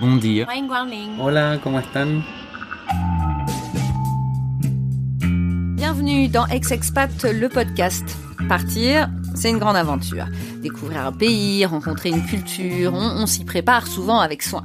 Bon dia. Hola, ¿cómo están? Bienvenue dans Ex-Expat, le podcast. Partir, c'est une grande aventure. Découvrir un pays, rencontrer une culture, on, on s'y prépare souvent avec soin.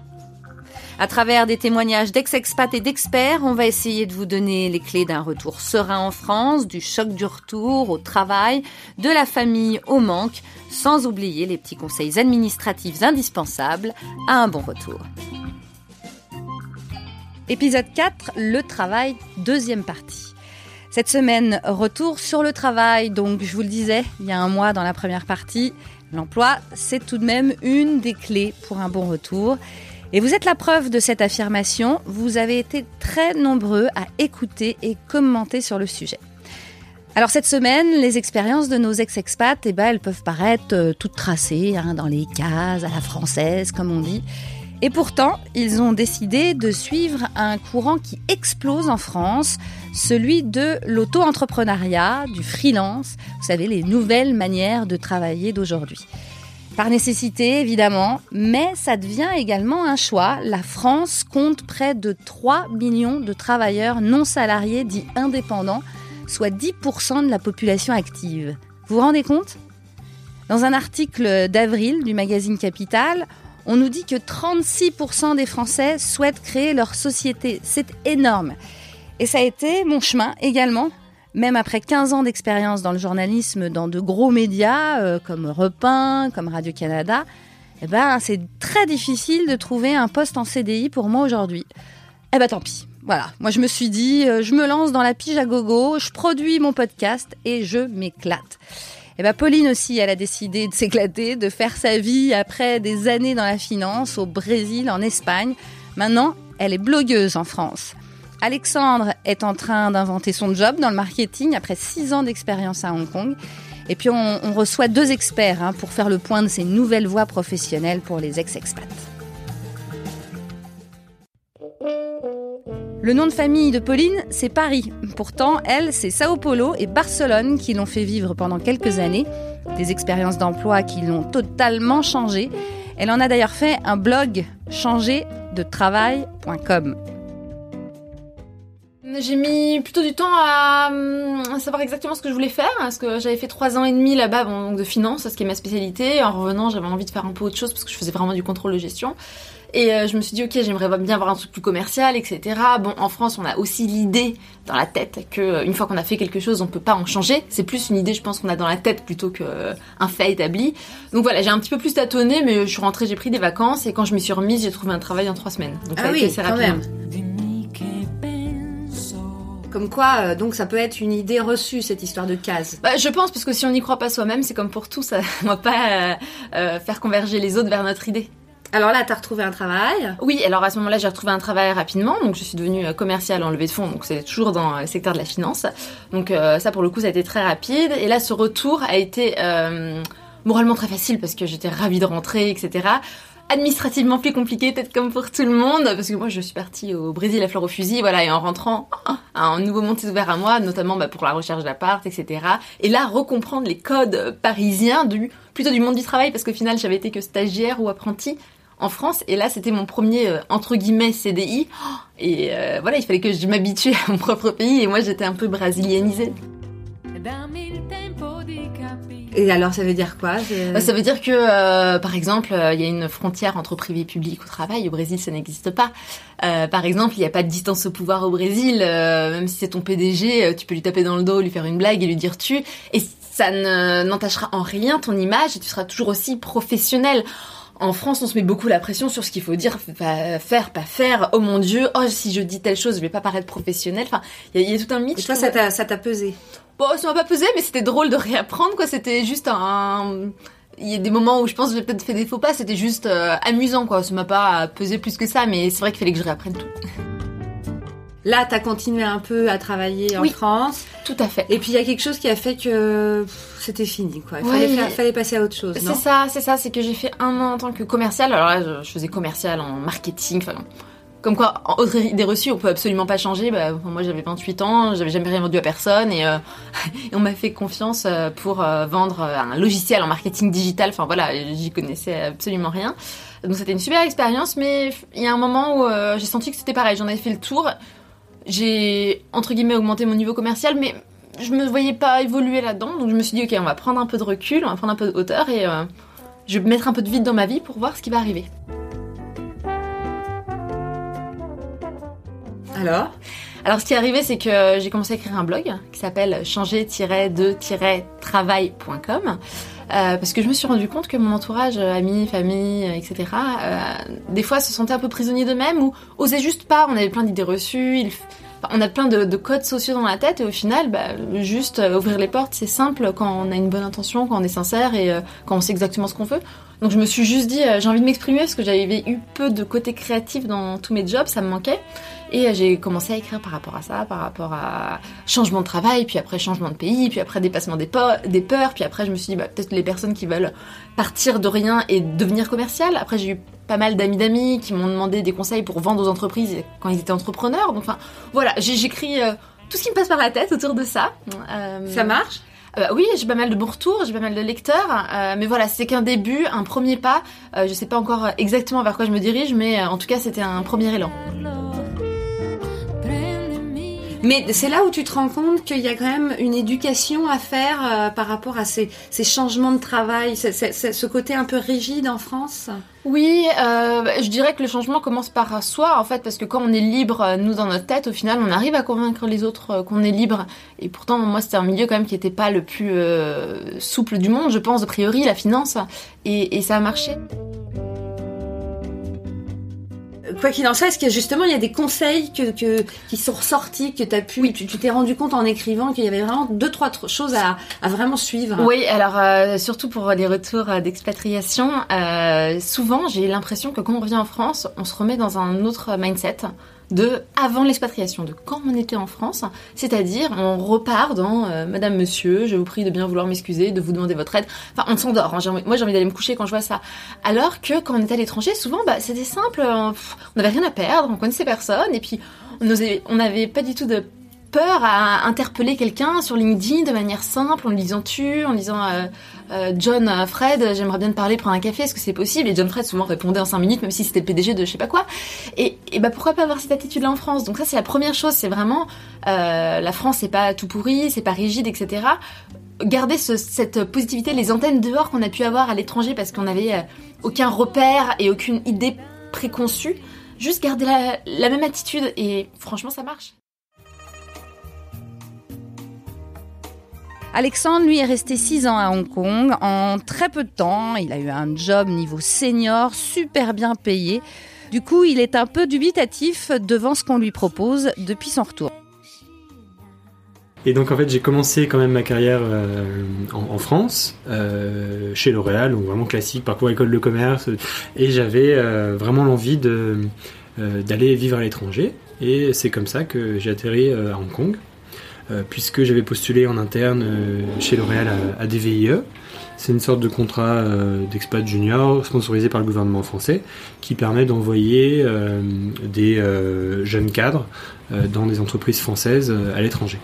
À travers des témoignages d'ex-expats et d'experts, on va essayer de vous donner les clés d'un retour serein en France, du choc du retour au travail, de la famille au manque, sans oublier les petits conseils administratifs indispensables à un bon retour. Épisode 4, le travail, deuxième partie. Cette semaine, retour sur le travail. Donc, je vous le disais, il y a un mois dans la première partie, l'emploi, c'est tout de même une des clés pour un bon retour. Et vous êtes la preuve de cette affirmation. Vous avez été très nombreux à écouter et commenter sur le sujet. Alors cette semaine, les expériences de nos ex-expats, eh ben, elles peuvent paraître euh, toutes tracées, hein, dans les cases, à la française, comme on dit. Et pourtant, ils ont décidé de suivre un courant qui explose en France, celui de l'auto-entrepreneuriat, du freelance, vous savez, les nouvelles manières de travailler d'aujourd'hui. Par nécessité, évidemment, mais ça devient également un choix. La France compte près de 3 millions de travailleurs non salariés dits indépendants, soit 10% de la population active. Vous vous rendez compte? Dans un article d'avril du magazine Capital, on nous dit que 36% des Français souhaitent créer leur société. C'est énorme. Et ça a été mon chemin également même après 15 ans d'expérience dans le journalisme, dans de gros médias euh, comme 1, comme Radio-Canada, eh ben, c'est très difficile de trouver un poste en CDI pour moi aujourd'hui. Eh ben tant pis. Voilà, moi je me suis dit, euh, je me lance dans la pige à gogo, je produis mon podcast et je m'éclate. Eh ben Pauline aussi, elle a décidé de s'éclater, de faire sa vie après des années dans la finance au Brésil, en Espagne. Maintenant, elle est blogueuse en France. Alexandre est en train d'inventer son job dans le marketing après six ans d'expérience à Hong Kong. Et puis on, reçoit deux experts hein, pour faire le point de ces nouvelles voies professionnelles pour les ex-expats. Le nom de famille de Pauline, c'est Paris. Pourtant, elle, c'est Sao Paulo et Barcelone qui l'ont fait vivre pendant quelques années. Des expériences d'emploi qui l'ont totalement changée. Elle en a d'ailleurs fait un blog changerdetravail.com. J'ai mis plutôt du temps à, à, savoir exactement ce que je voulais faire, parce que j'avais fait trois ans et demi là-bas, bon, donc de finance, ce qui est ma spécialité. En revenant, j'avais envie de faire un peu autre chose parce que je faisais vraiment du contrôle de gestion. Et euh, je me suis dit, ok, j'aimerais bien avoir un truc plus commercial, etc. Bon, en France, on a aussi l'idée dans la tête que euh, une fois qu'on a fait quelque chose, on peut pas en changer. C'est plus une idée, je pense, qu'on a dans la tête plutôt qu'un euh, fait établi. Donc voilà, j'ai un petit peu plus tâtonné, mais je suis rentrée, j'ai pris des vacances, et quand je m'y suis remise, j'ai trouvé un travail en trois semaines. Donc ah ça a oui, été assez quand rapide. même. Comme quoi, euh, donc ça peut être une idée reçue, cette histoire de case. Bah, je pense, parce que si on n'y croit pas soi-même, c'est comme pour tout, ça ne va pas euh, euh, faire converger les autres vers notre idée. Alors là, t'as retrouvé un travail? Oui, alors à ce moment-là, j'ai retrouvé un travail rapidement, donc je suis devenue commerciale en levée de fonds, donc c'est toujours dans le secteur de la finance. Donc euh, ça, pour le coup, ça a été très rapide. Et là, ce retour a été euh, moralement très facile parce que j'étais ravie de rentrer, etc. Administrativement plus compliqué, peut-être comme pour tout le monde, parce que moi, je suis partie au Brésil à fleur au fusil, voilà, et en rentrant, un nouveau monde s'est ouvert à moi, notamment bah, pour la recherche d'appart, etc. Et là, recomprendre les codes parisiens du plutôt du monde du travail, parce qu'au final, j'avais été que stagiaire ou apprenti en France et là c'était mon premier euh, entre guillemets CDI et euh, voilà il fallait que je m'habitue à mon propre pays et moi j'étais un peu brésilianisée. Et alors, ça veut dire quoi Bah, Ça veut dire que, euh, par exemple, euh, il y a une frontière entre privé et public au travail. Au Brésil, ça n'existe pas. Euh, par exemple, il n'y a pas de distance au pouvoir au Brésil. euh, même si c'est ton PDG, euh, tu peux lui taper dans le dos, lui faire une blague et lui dire tu. Et ça ne- n'entachera en rien ton image et tu seras toujours aussi professionnel. En France, on se met beaucoup la pression sur ce qu'il faut dire, pas faire, pas faire. Oh mon Dieu, oh si je dis telle chose, je vais pas paraître professionnel. Enfin, il y, a- il y a tout un mythe. Et toi, ça t'a pesé Bon, ça m'a pas pesé, mais c'était drôle de réapprendre, quoi. C'était juste un... Il y a des moments où je pense que j'ai peut-être fait des faux pas, c'était juste euh, amusant, quoi. Ça m'a pas pesé plus que ça, mais c'est vrai qu'il fallait que je réapprenne tout. Là, tu as continué un peu à travailler en France. Tout à fait. Et puis il y a quelque chose qui a fait que c'était fini, quoi. Il fallait, passer à autre chose. C'est ça, c'est ça. C'est que j'ai fait un an en tant que commercial. Alors là, je faisais commercial en marketing. Enfin, comme quoi, en autre idée reçue, on peut absolument pas changer. Bah, moi, j'avais 28 ans, j'avais jamais rien vendu à personne et, euh, on m'a fait confiance euh, pour euh, vendre un logiciel en marketing digital. Enfin voilà, j'y connaissais absolument rien. Donc c'était une super expérience, mais il y a un moment où j'ai senti que c'était pareil. J'en avais fait le tour j'ai entre guillemets augmenté mon niveau commercial, mais je me voyais pas évoluer là-dedans. Donc je me suis dit, ok, on va prendre un peu de recul, on va prendre un peu de hauteur et je vais mettre un peu de vide dans ma vie pour voir ce qui va arriver. Alors alors ce qui est arrivé, c'est que j'ai commencé à écrire un blog qui s'appelle changer-de-travail.com euh, parce que je me suis rendu compte que mon entourage, amis, famille, etc., euh, des fois se sentait un peu prisonniers d'eux-mêmes ou osaient juste pas. On avait plein d'idées reçues. on a plein de, codes sociaux dans la tête et au final, bah, juste euh, ouvrir les portes, c'est simple quand on a une bonne intention, quand on est sincère et quand on sait exactement ce qu'on veut. Donc je me suis juste dit, j'ai envie de m'exprimer parce que j'avais eu peu de côté créatif dans tous mes jobs, ça me manquait. Et euh, j'ai commencé à écrire par rapport à ça, par rapport à changement de travail, puis après changement de pays, puis après dépassement des, des peurs, puis après je me suis dit bah, peut-être les personnes qui veulent partir de rien et devenir commercial. Après j'ai eu pas mal d'amis d'amis qui m'ont demandé des conseils pour vendre aux entreprises quand ils étaient entrepreneurs. Donc enfin voilà, j'écris euh, tout ce qui me passe par la tête autour de ça. Euh, ça marche? oui, j'ai pas mal de bons retours, j'ai pas mal de lecteurs, mais voilà, c'est qu'un début, un premier pas. je sais pas encore exactement vers quoi je me dirige, mais en tout cas, c'était un premier élan. Mais c'est là où tu te rends compte qu'il y a quand même une éducation à faire euh, par rapport à ces, ces, changements de travail, ce côté un peu rigide en France? Oui, euh, je dirais que le changement commence par soi, en fait, parce que quand on est libre, euh, nous, dans notre tête, au final, on arrive à convaincre les autres qu'on est libre. Et pourtant, moi, c'était un milieu quand même qui n'était pas le plus souple du monde, je pense, a priori, la finance. Et, et ça a marché quoi qu'il en soit, est-ce que justement il y a des conseils que, qui sont ressortis, que as pu, tu t'es rendu compte en écrivant qu'il y avait vraiment deux trois choses à, vraiment suivre? Oui, alors euh, surtout pour les retours euh, d'expatriation, euh, souvent j'ai l'impression que quand on revient en France, on se remet dans un autre mindset de avant l'expatriation, de quand on était en France, c'est-à-dire on repart dans euh, Madame, Monsieur, je vous prie de bien vouloir m'excuser, de vous demander votre aide. Enfin, on s'endort. Hein, moi, j'ai envie d'aller me coucher quand je vois ça. Alors que quand on était à l'étranger, souvent, bah, c'était simple. On n'avait rien à perdre, on connaissait personne, et puis on n'avait pas du tout de peur à interpeller quelqu'un sur LinkedIn de manière simple, en lui disant tu, en disant euh, euh, John, euh, Fred, j'aimerais bien te parler, prendre un café, est-ce que c'est possible? Et John Fred souvent répondait en 5 minutes, même si c'était le PDG de je sais pas quoi. Et, et bah pourquoi pas avoir cette attitude-là en France? Donc ça c'est la première chose, c'est vraiment la France c'est pas tout pourri, c'est pas rigide, etc. Garder cette positivité, les antennes dehors qu'on a pu avoir à l'étranger parce qu'on n'avait aucun repère et aucune idée préconçue. Juste garder la même attitude et franchement ça marche. Alexandre, lui, est resté 6 ans à Hong Kong. En très peu de temps, il a eu un job niveau senior, super bien payé. Du coup, il est un peu dubitatif devant ce qu'on lui propose depuis son retour. Et donc en fait j'ai commencé quand même ma carrière euh, en, France, euh, chez L'Oréal, donc vraiment classique, parcours école de commerce, et j'avais euh, vraiment l'envie d'aller vivre à l'étranger. Et c'est comme ça que j'ai atterri à Hong Kong. Euh, puisque j'avais postulé en interne euh, chez L'Oréal à, des VIE. C'est une sorte de contrat euh, d'expat junior sponsorisé par le gouvernement français qui permet d'envoyer des jeunes cadres dans des entreprises françaises à l'étranger.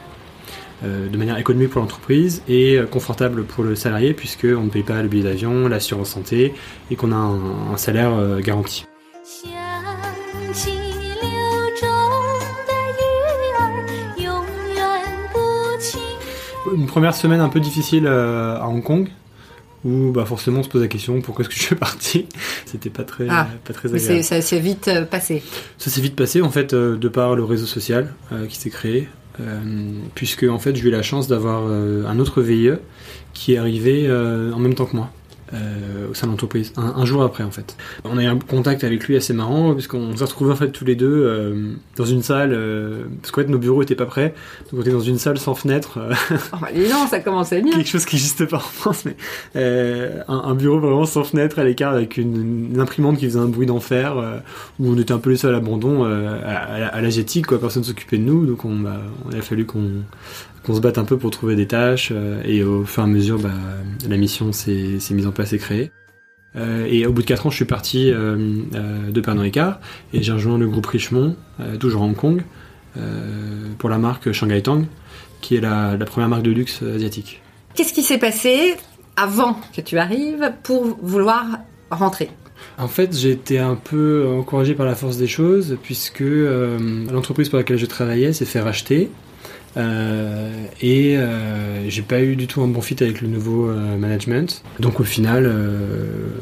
de manière économique pour l'entreprise et confortable pour le salarié puisqu'on ne paye pas le billet d'avion, l'assurance santé et qu'on a un salaire garanti. Une première semaine un peu difficile euh, à Hong Kong où bah forcément on se pose la question pourquoi est-ce que je suis parti? C'était pas très ah, pas très agréable. ça s'est vite euh, passé. Ça s'est vite passé en fait euh, de par le réseau social qui s'est créé puisque en fait j'ai eu la chance d'avoir un autre VIE qui est arrivé en même temps que moi euh, au sein de l'entreprise, un, un, jour après en fait. On a eu un contact avec lui assez marrant, puisqu'on s'est retrouvés en fait tous les deux euh, dans une salle, euh, parce qu'en fait nos bureaux étaient pas prêts, donc on était dans une salle sans fenêtre. Oh bah non, ça commençait bien. quelque chose qui n'existe pas en France, mais un, un, bureau vraiment sans fenêtre à l'écart avec une, une, imprimante qui faisait un bruit d'enfer, où on était un peu seuls à l'abandon, à, à, à l'agétique, quoi, personne s'occupait de nous, donc on, bah, on a fallu qu'on qu'on se batte un peu pour trouver des tâches euh, et au fur et à mesure bah, la mission s'est mise en place et créée. Euh, et au bout de 4 ans, je suis parti euh, de Pernod Ricard et j'ai rejoint le groupe Richemont, toujours à Hong Kong, pour la marque Shanghai Tang, qui est la, la première marque de luxe asiatique. Qu'est-ce qui s'est passé avant que tu arrives pour vouloir rentrer? En fait, j'ai été un peu encouragé par la force des choses, puisque l'entreprise pour laquelle je travaillais s'est fait racheter et euh, j'ai pas eu du tout un bon fit avec le nouveau euh, management. Donc au final,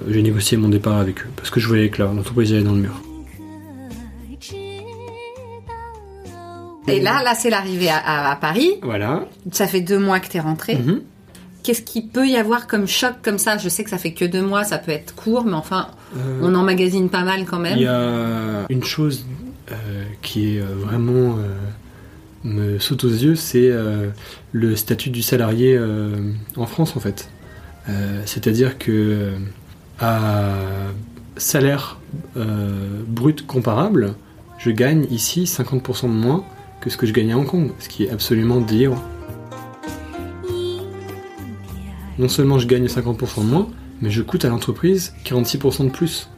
j'ai négocié mon départ avec eux parce que je voyais que l'entreprise allait dans le mur. Et là, là, c'est l'arrivée à, Paris. Voilà. Ça fait deux mois que tu es rentré. Mhm. Qu'est-ce qui peut y avoir comme choc comme ça? Je sais que ça fait que deux mois, ça peut être court, mais enfin, on emmagasine pas mal quand même. Il y a une chose qui est vraiment me saute aux yeux, c'est euh, le statut du salarié euh, en France en fait. Euh, c'est-à-dire que à salaire brut comparable, je gagne ici 50% de moins que ce que je gagnais à Hong Kong, ce qui est absolument délirant. Non seulement je gagne 50% de moins, mais je coûte à l'entreprise 46% de plus.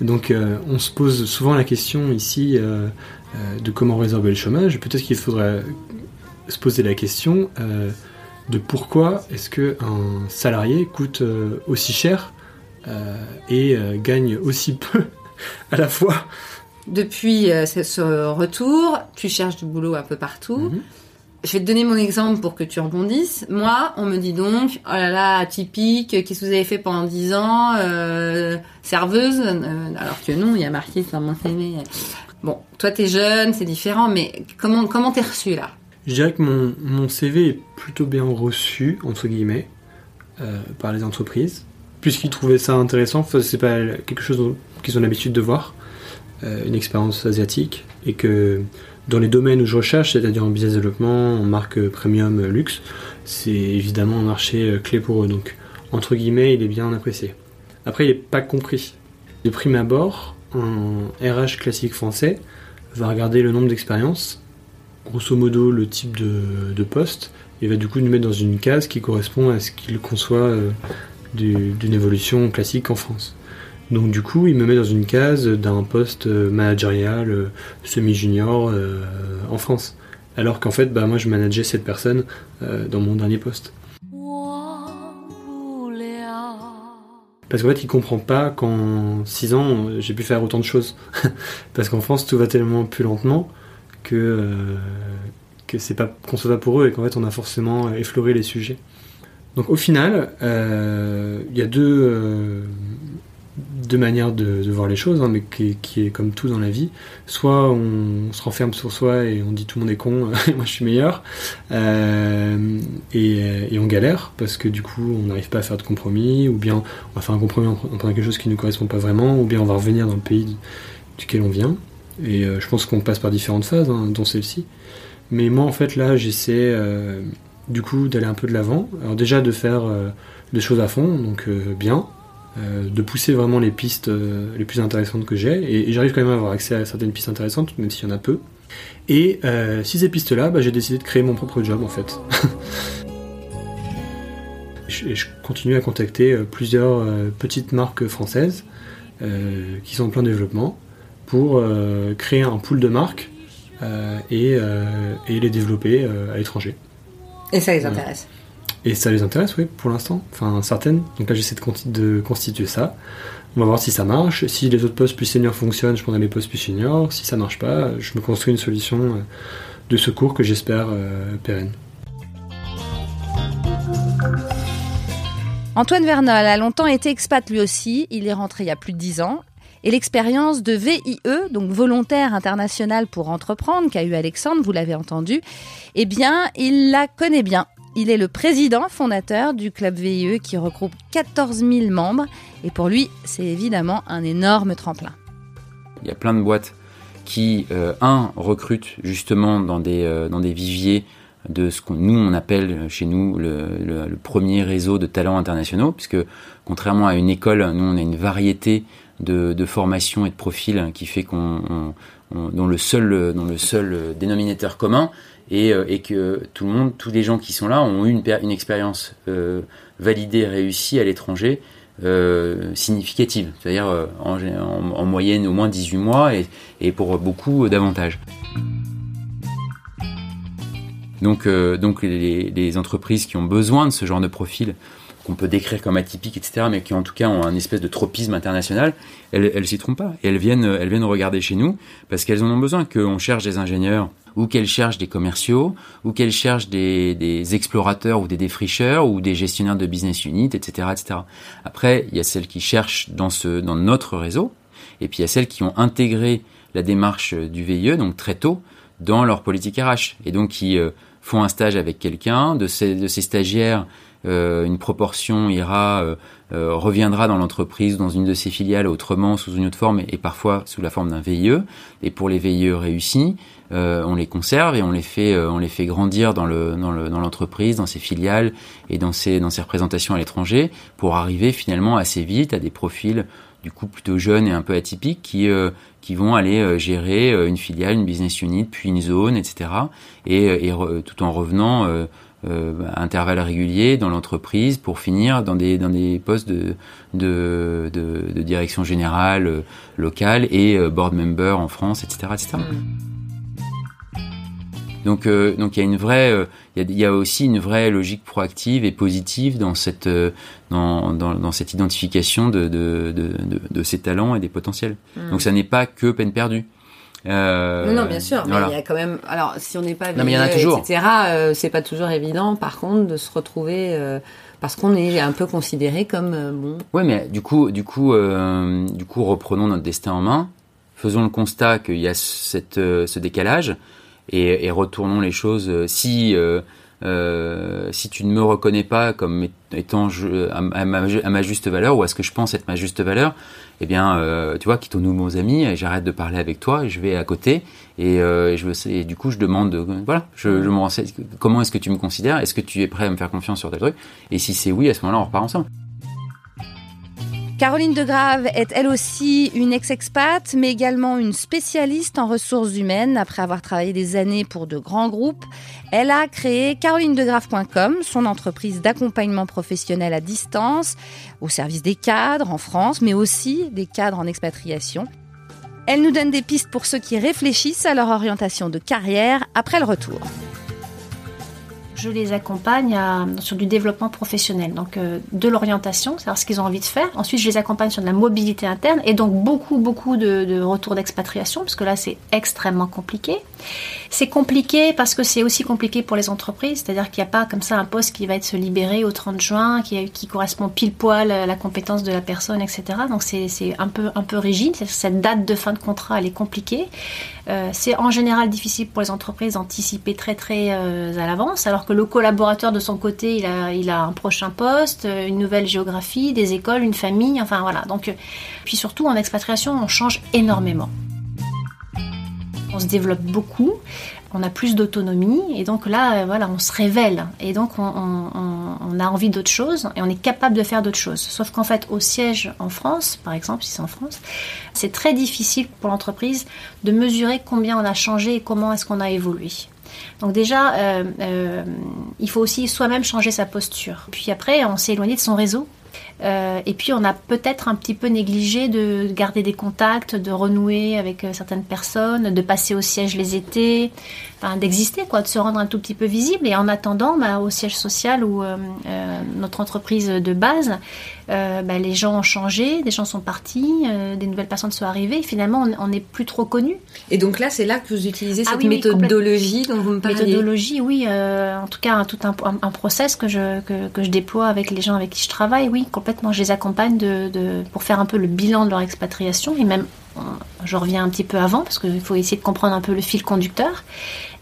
Donc on se pose souvent la question ici euh, de comment résorber le chômage, peut-être qu'il faudrait se poser la question euh, de pourquoi est-ce qu'un salarié coûte euh, aussi cher et gagne aussi peu à la fois? Depuis ce retour, tu cherches du boulot un peu partout. Mhm. Je vais te donner mon exemple pour que tu rebondisses. Moi, on me dit donc, oh là là, atypique, qu'est-ce que vous avez fait pendant 10 ans Serveuse Alors que non, il y a marqué sur mon CV Bon, toi t'es jeune, c'est différent, mais comment comment t'es reçu là? Je dirais que mon, mon, CV est plutôt bien reçu entre guillemets euh, par les entreprises, puisqu'ils trouvaient ça intéressant. Enfin, c'est pas quelque chose qu'ils ont l'habitude de voir, euh, une expérience asiatique, et que dans les domaines où je recherche, c'est-à-dire en business développement, en marque premium, luxe, c'est évidemment un marché euh, clé pour eux. Donc entre guillemets, il est bien apprécié. Après, il n'est pas compris. De prime abord, un RH classique français va regarder le nombre d'expériences, grosso modo le type de, poste, et va du coup nous mettre dans une case qui correspond à ce qu'il conçoit euh, d'une évolution classique en France. Donc du coup, il me met dans une case d'un poste managérial euh, semi-junior euh, en France. Alors qu'en fait, bah, moi je manageais cette personne dans mon dernier poste. Parce qu'en fait, il comprend pas qu'en 6 ans, j'ai pu faire autant de choses. Parce qu'en France, tout va tellement plus lentement que, euh, que c'est pas pour eux et qu'en fait, on a forcément effleuré les sujets. Donc au final, euh, il y a deux, euh, deux manières de, voir les choses, hein, mais qui, est comme tout dans la vie. Soit on, se renferme sur soi et on dit tout le monde est con, moi je suis meilleur, euh, et, on galère parce que du coup on n'arrive pas à faire de compromis, ou bien on va faire un compromis en, prenant quelque chose qui ne nous correspond pas vraiment, ou bien on va revenir dans le pays duquel on vient. Et euh, je pense qu'on passe par différentes phases, hein, dont celle-ci. Mais moi en fait là j'essaie euh, du coup d'aller un peu de l'avant. Alors déjà de faire des choses à fond, donc bien, euh, de pousser vraiment les pistes euh, les plus intéressantes que j'ai. Et, j'arrive quand même à avoir accès à certaines pistes intéressantes, même s'il y en a peu. Et euh, si ces pistes-là, bah, j'ai décidé de créer mon propre job en fait. et je continue à contacter plusieurs petites marques françaises qui sont en plein développement pour créer un pool de marques et, et, les développer à l'étranger. Et ça les intéresse et ça les intéresse, oui, pour l'instant. Enfin, certaines. Donc là, j'essaie de, constituer ça. On va voir si ça marche. Si les autres postes plus seniors fonctionnent, je prendrai les postes plus seniors. Si ça marche pas, je me construis une solution euh, de secours que j'espère euh, pérenne. Antoine Vernol a longtemps été expat lui aussi. Il est rentré il y a plus de dix ans. Et l'expérience de VIE, donc volontaire international pour entreprendre, qu'a eu Alexandre, vous l'avez entendu, eh bien, il la connaît bien. Il est le président fondateur du club VIE qui regroupe 14 000 membres et pour lui, c'est évidemment un énorme tremplin. Il y a plein de boîtes qui, euh, un, recrutent justement dans des, euh, dans des viviers de ce qu'on nous on appelle chez nous le, premier réseau de talents internationaux, puisque contrairement à une école, nous on a une variété de, de formations et de profils qui fait qu'on dont dont le seul dénominateur commun euh, et que tout le monde, tous les gens qui sont là ont eu une, expérience euh, validée, réussie à l'étranger euh, significative, c'est-à-dire en, en, en, moyenne au moins 18 mois et, pour beaucoup davantage. Donc, donc les, entreprises qui ont besoin de ce genre de profil, qu'on peut décrire comme atypique, etc., mais qui en tout cas ont un espèce de tropisme international, elles, elles s'y trompent pas. Elles viennent, elles viennent regarder chez nous parce qu'elles en ont besoin, qu'on cherche des ingénieurs ou qu'elles cherchent des commerciaux, ou qu'elles cherchent des, explorateurs ou des défricheurs ou des gestionnaires de business unit, etc., etc. Après, il y a celles qui cherchent dans ce, dans notre réseau, et puis il y a celles qui ont intégré la démarche du VIE, donc très tôt, dans leur politique RH, et donc qui euh, font un stage avec quelqu'un, de ces, de ces stagiaires, une proportion ira euh, euh, reviendra dans l'entreprise, dans une de ses filiales, autrement sous une autre forme et, parfois sous la forme d'un VIE. Et pour les VIE réussis, euh, on les conserve et on les fait, euh, on les fait grandir dans le dans le dans l'entreprise, dans ses filiales et dans ses dans ses représentations à l'étranger, pour arriver finalement assez vite à des profils du coup plutôt jeunes et un peu atypiques qui euh, qui vont aller euh, gérer une filiale, une business unit, puis une zone, etc. Et, et tout en revenant euh, à intervalles réguliers dans l'entreprise pour finir dans des dans des postes de de, de, de direction générale euh, locale et euh, board member en France, etc., etc. Mm. Donc euh, donc il y a une vraie il y a, y a, aussi une vraie logique proactive et positive dans cette dans, dans, dans cette identification de, de, de, de, ces talents et des potentiels. Mm. Donc ça n'est pas que peine perdue. Euh, non, bien sûr, mais il y a quand même. Alors, si on n'est pas non, etc. Euh, c'est pas toujours évident. Par contre, de se retrouver euh, parce qu'on est un peu considéré comme euh, bon. Ouais, mais du coup, du coup, euh, du coup, reprenons notre destin en main. Faisons le constat qu'il y a cette, ce décalage et, et, retournons les choses. Si euh, si tu ne me reconnais pas comme étant à, ma, juste valeur ou à ce que je pense être ma juste valeur, eh bien, euh, tu vois, quittons-nous nos amis, j'arrête de parler avec toi, je vais à côté et, euh, je veux, et du coup, je demande, voilà, je, je me renseigne, comment est-ce que tu me considères, est-ce que tu es prêt à me faire confiance sur tel truc? Et si c'est oui, à ce moment-là, on repart ensemble. Caroline Degrave est elle aussi une ex-expat, mais également une spécialiste en ressources humaines. Après avoir travaillé des années pour de grands groupes, elle a créé carolinedegrave.com, son entreprise d'accompagnement professionnel à distance, au service des cadres en France, mais aussi des cadres en expatriation. Elle nous donne des pistes pour ceux qui réfléchissent à leur orientation de carrière après le retour je les accompagne sur du développement professionnel, donc euh, de l'orientation, savoir ce qu'ils ont envie de faire. Ensuite, je les accompagne sur de la mobilité interne et donc beaucoup, beaucoup de, retours d'expatriation, parce que là, c'est extrêmement compliqué. C'est compliqué parce que c'est aussi compliqué pour les entreprises, c'est-à-dire qu'il n'y a pas comme ça un poste qui va être se libérer au 30 juin, qui, qui correspond pile poil à la compétence de la personne, etc. Donc c'est un peu, un peu rigide, cette date de fin de contrat, elle est compliquée. Euh, c'est en général difficile pour les entreprises d'anticiper très très euh, à l'avance, alors que le collaborateur de son côté, il a, il a un prochain poste, euh, une nouvelle géographie, des écoles, une famille, enfin voilà. Donc, puis surtout en expatriation, on change énormément. On se développe beaucoup, on a plus d'autonomie et donc là, voilà, on se révèle et donc on, on, on a envie d'autre chose et on est capable de faire d'autres choses. Sauf qu'en fait, au siège en France, par exemple, si c'est en France, c'est très difficile pour l'entreprise de mesurer combien on a changé et comment est-ce qu'on a évolué. Donc déjà, euh, euh, il faut aussi soi-même changer sa posture. Puis après, on s'est éloigné de son réseau. Euh, et puis on a peut-être un petit peu négligé de garder des contacts, de renouer avec euh, certaines personnes, de passer au siège les étés, enfin, d'exister, quoi, de se rendre un tout petit peu visible. Et en attendant, bah, au siège social ou euh, euh, notre entreprise de base, euh, bah, les gens ont changé, des gens sont partis, euh, des nouvelles personnes sont arrivées. Et finalement, on n'est plus trop connu. Et donc là, c'est là que vous utilisez ah cette ah, oui, méthodologie dont vous me parlez. Méthodologie, oui. en tout cas, tout un, un, un, process que je, que, que, je déploie avec les gens avec qui je travaille. Oui, complètement. Je les accompagne de, de, pour faire un peu le bilan de leur expatriation et même je reviens un petit peu avant parce qu'il faut essayer de comprendre un peu le fil conducteur.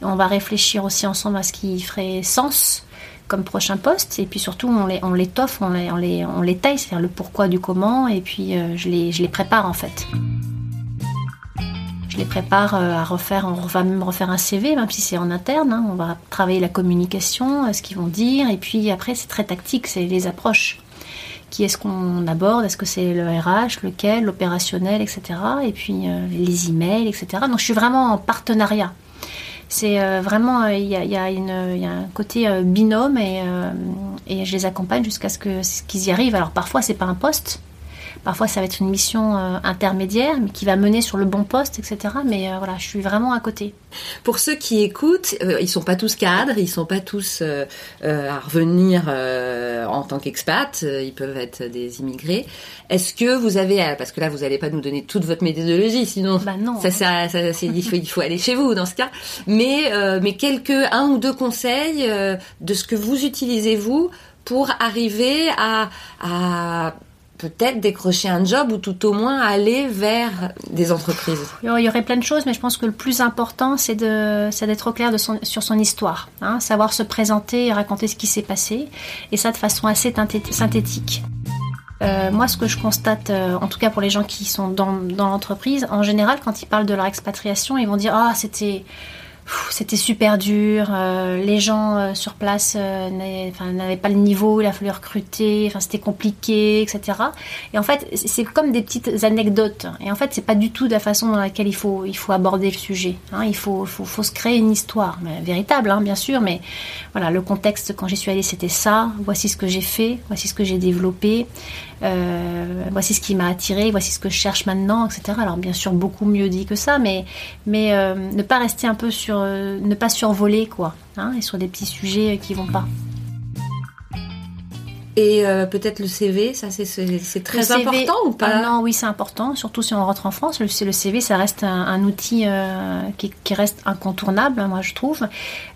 On va réfléchir aussi ensemble à ce qui ferait sens comme prochain poste. Et puis surtout, on les, on l'étoffe, on les, on les, on les taille, c'est-à-dire le pourquoi du comment. Et puis euh, je, les, je les prépare en fait. Je les prépare euh, à refaire, on va même refaire un CV, même si c'est en interne. hein. On va travailler la communication, euh, ce qu'ils vont dire. Et puis après, c'est très tactique, c'est les approches. Qui est-ce qu'on aborde? Est-ce que c'est le RH, lequel, l'opérationnel, etc. Et puis les emails, etc. Donc je suis vraiment en partenariat. C'est euh, vraiment, euh, il y, a, y a y un côté euh, binôme et, et je les accompagne jusqu'à ce que- ce qu'ils y arrivent. Alors parfois c'est pas un poste, parfois ça va être une mission euh, intermédiaire, mais qui va mener sur le bon poste, etc. Mais euh, voilà, je suis vraiment à côté. Pour ceux qui écoutent, euh, ils sont pas tous cadres, ils sont pas tous euh, à revenir en tant qu'expat, ils peuvent être des immigrés. Est-ce que vous avez, parce que là vous n'allez pas nous donner toute votre méthodologie, sinon Bah non. ça, ça, ça- c'est- il, faut, il faut aller chez vous dans ce cas. Mais, mais quelques un ou deux conseils de ce que vous utilisez vous pour arriver à, à peut-être décrocher un job ou tout au moins aller vers des entreprises. Il y aurait- il y aurait plein de choses, mais je pense que le plus important, c'est d'être au clair sur son histoire, hein, savoir se présenter et raconter ce qui s'est passé, et ça de façon assez synthétique. Euh, moi, ce que je constate, euh, en tout cas pour les gens qui sont dans, dans l'entreprise, en général, quand ils parlent de leur expatriation, ils vont dire ah c'était pff, c'était super dur, euh, les gens euh, sur place euh, n'avaient pas le niveau, il a fallu recruter, c'était compliqué, etc. Et en fait, c'est comme des petites anecdotes. Et en fait, c'est pas du tout de la façon dans laquelle il faut, il faut aborder le sujet. hein. Il faut, faut, faut se créer une histoire, mais véritable, hein, bien sûr. Mais voilà, le contexte quand j'y suis allée, c'était ça. Voici ce que j'ai fait, voici ce que j'ai développé, voici ce qui m'a attiré, voici ce que je cherche maintenant, etc. Alors bien sûr, beaucoup mieux dit que ça, mais mais ne pas rester un peu sur, ne pas survoler quoi, hein, et sur des petits sujets qui vont pas. Et euh, peut-être le CV, ça c'est très CV important ou pas? Ah non, oui, c'est important, surtout si on rentre en France. Le, le CV, ça reste un, un outil euh, qui, qui reste incontournable, hein, moi je trouve.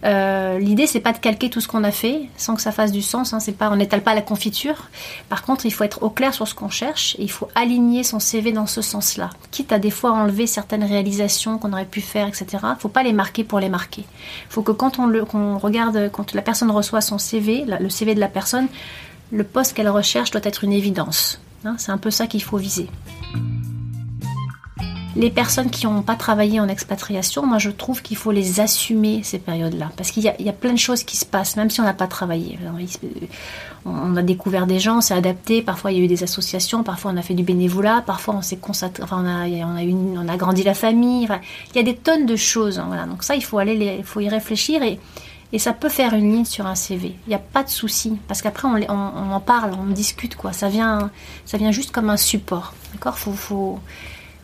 Euh, L'idée, c'est pas de calquer tout ce qu'on a fait sans que ça fasse du sens. Hein, c'est pas, on n'étale pas la confiture. Par contre, il faut être au clair sur ce qu'on cherche et il faut aligner son CV dans ce sens-là. Quitte à des fois enlever certaines réalisations qu'on aurait pu faire, etc. Faut pas les marquer pour les marquer. Faut que quand on le, qu'on regarde, quand la personne reçoit son CV, la- le CV de la personne, le poste qu'elle recherche doit être une évidence. Hein, c'est un peu ça qu'il faut viser. Les personnes qui n'ont pas travaillé en expatriation, moi je trouve qu'il faut les assumer ces périodes-là. Parce qu'il y, a- plein de choses qui se passent, même si on n'a pas travaillé. On a découvert des gens, s'est adapté, parfois il y a eu des associations, parfois on a fait du bénévolat, parfois on s'est consacré, enfin on a, on a, on a grandi la famille. Il y a des tonnes de choses. hein, voilà. Donc ça, il faut, aller il faut y réfléchir et, et ça peut faire une ligne sur un CV. Il n'y a pas de souci. Parce qu'après, on, on- en parle, on discute, quoi. Ça vient, ça vient juste comme un support. D'accord? Faut, faut,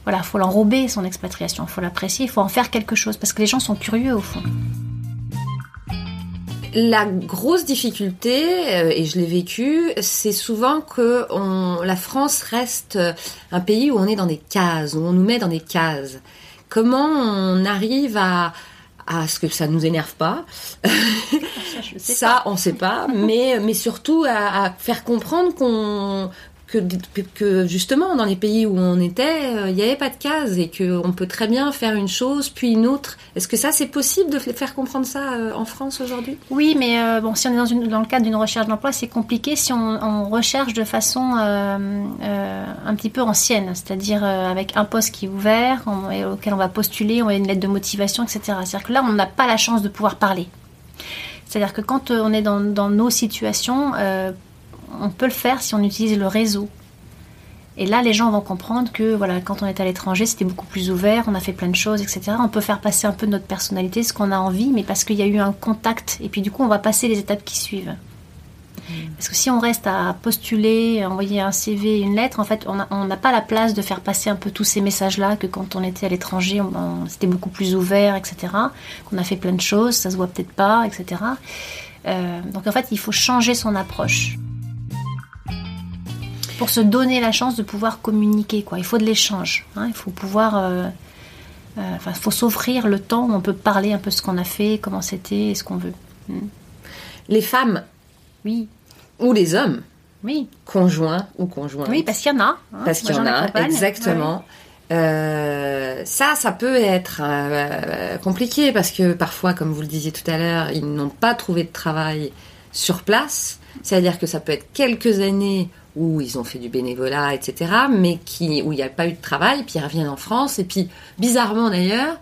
voilà, faut l'enrober, son expatriation. faut l'apprécier, il faut en faire quelque chose. Parce que les gens sont curieux, au fond. La grosse difficulté, euh, et je l'ai vécu, c'est souvent que la France reste un pays où on est dans des cases, où on nous met dans des cases. Comment on arrive à, à ce que ça nous énerve pas. Ça, on sait pas, mais, mais surtout à, à faire comprendre qu'on que, justement dans les pays où on était, euh, il n'y avait pas de cases et qu'on peut très bien faire une chose puis une autre. Est-ce que ça c'est possible de faire comprendre ça euh, en France aujourd'hui? Oui, mais euh, bon, si on est dans, le cadre d'une recherche d'emploi, c'est compliqué si on, recherche de façon un petit peu ancienne, c'est-à-dire avec un poste qui est ouvert, auquel on va postuler, on a une lettre de motivation, etc. C'est-à-dire que là, on n'a pas la chance de pouvoir parler. C'est-à-dire que quand on est dans, nos situations, on peut le faire si on utilise le réseau. Et là, les gens vont comprendre que voilà, quand on est à l'étranger, c'était beaucoup plus ouvert, on a fait plein de choses, etc. On peut faire passer un peu notre personnalité, ce qu'on a envie, mais parce qu'il y a eu un contact. Et puis du coup, on va passer les étapes qui suivent. Parce que si on reste à postuler, à envoyer un CV, une lettre, en fait, on n'a pas la place de faire passer un peu tous ces messages-là que quand on était à l'étranger, c'était beaucoup plus ouvert, etc. Qu'on a fait plein de choses, ça se voit peut-être pas, etc. Euh, donc en fait, il faut changer son approche pour se donner la chance de pouvoir communiquer. Quoi. Il faut de l'échange. hein. Il faut pouvoir. euh, euh, Enfin, faut s'offrir le temps où on peut parler un peu ce qu'on a fait, comment c'était et ce qu'on veut. Les femmes Oui, ou les hommes, oui, conjoints ou conjoints. oui, parce qu'il y en a. hein. Parce qu'il y en a, exactement. Euh, ça, ça peut être compliqué parce que parfois, comme vous le disiez tout à l'heure, ils n'ont pas trouvé de travail sur place. C'est-à-dire que ça peut être quelques années où ils ont fait du bénévolat, etc., mais qui, où il n'y a pas eu de travail, puis ils reviennent en France, et puis, bizarrement d'ailleurs,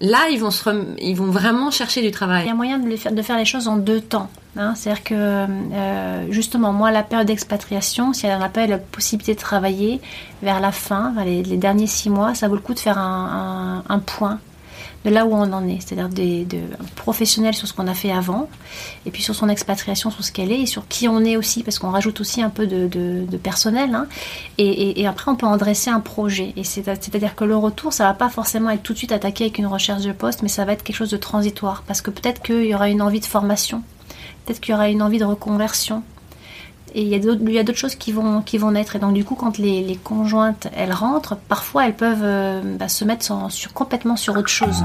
là, ils vont, se ils vont vraiment chercher du travail. Il y a moyen de, faire, de faire les choses en deux temps. Hein. C'est-à-dire que, euh, justement, moi, la période d'expatriation, si elle n'a pas la possibilité de travailler vers la fin, les, derniers six mois, ça vaut le coup de faire un point de là où on en est, c'est-à-dire des, de, professionnels sur ce qu'on a fait avant, et puis sur son expatriation, sur ce qu'elle est, et sur qui on est aussi, parce qu'on rajoute aussi un peu de, personnel, hein. et, après on peut en dresser un projet. Et c'est-à-dire que le retour, ça va pas forcément être tout de suite attaqué avec une recherche de poste, mais ça va être quelque chose de transitoire, parce que peut-être qu'il y aura une envie de formation, peut-être qu'il y aura une envie de reconversion, et il y a d'autres choses qui vont, qui vont naître. Et donc, du coup, quand les, conjointes, elles rentrent, parfois, elles peuvent euh, bah, se mettre sur, complètement sur autre chose.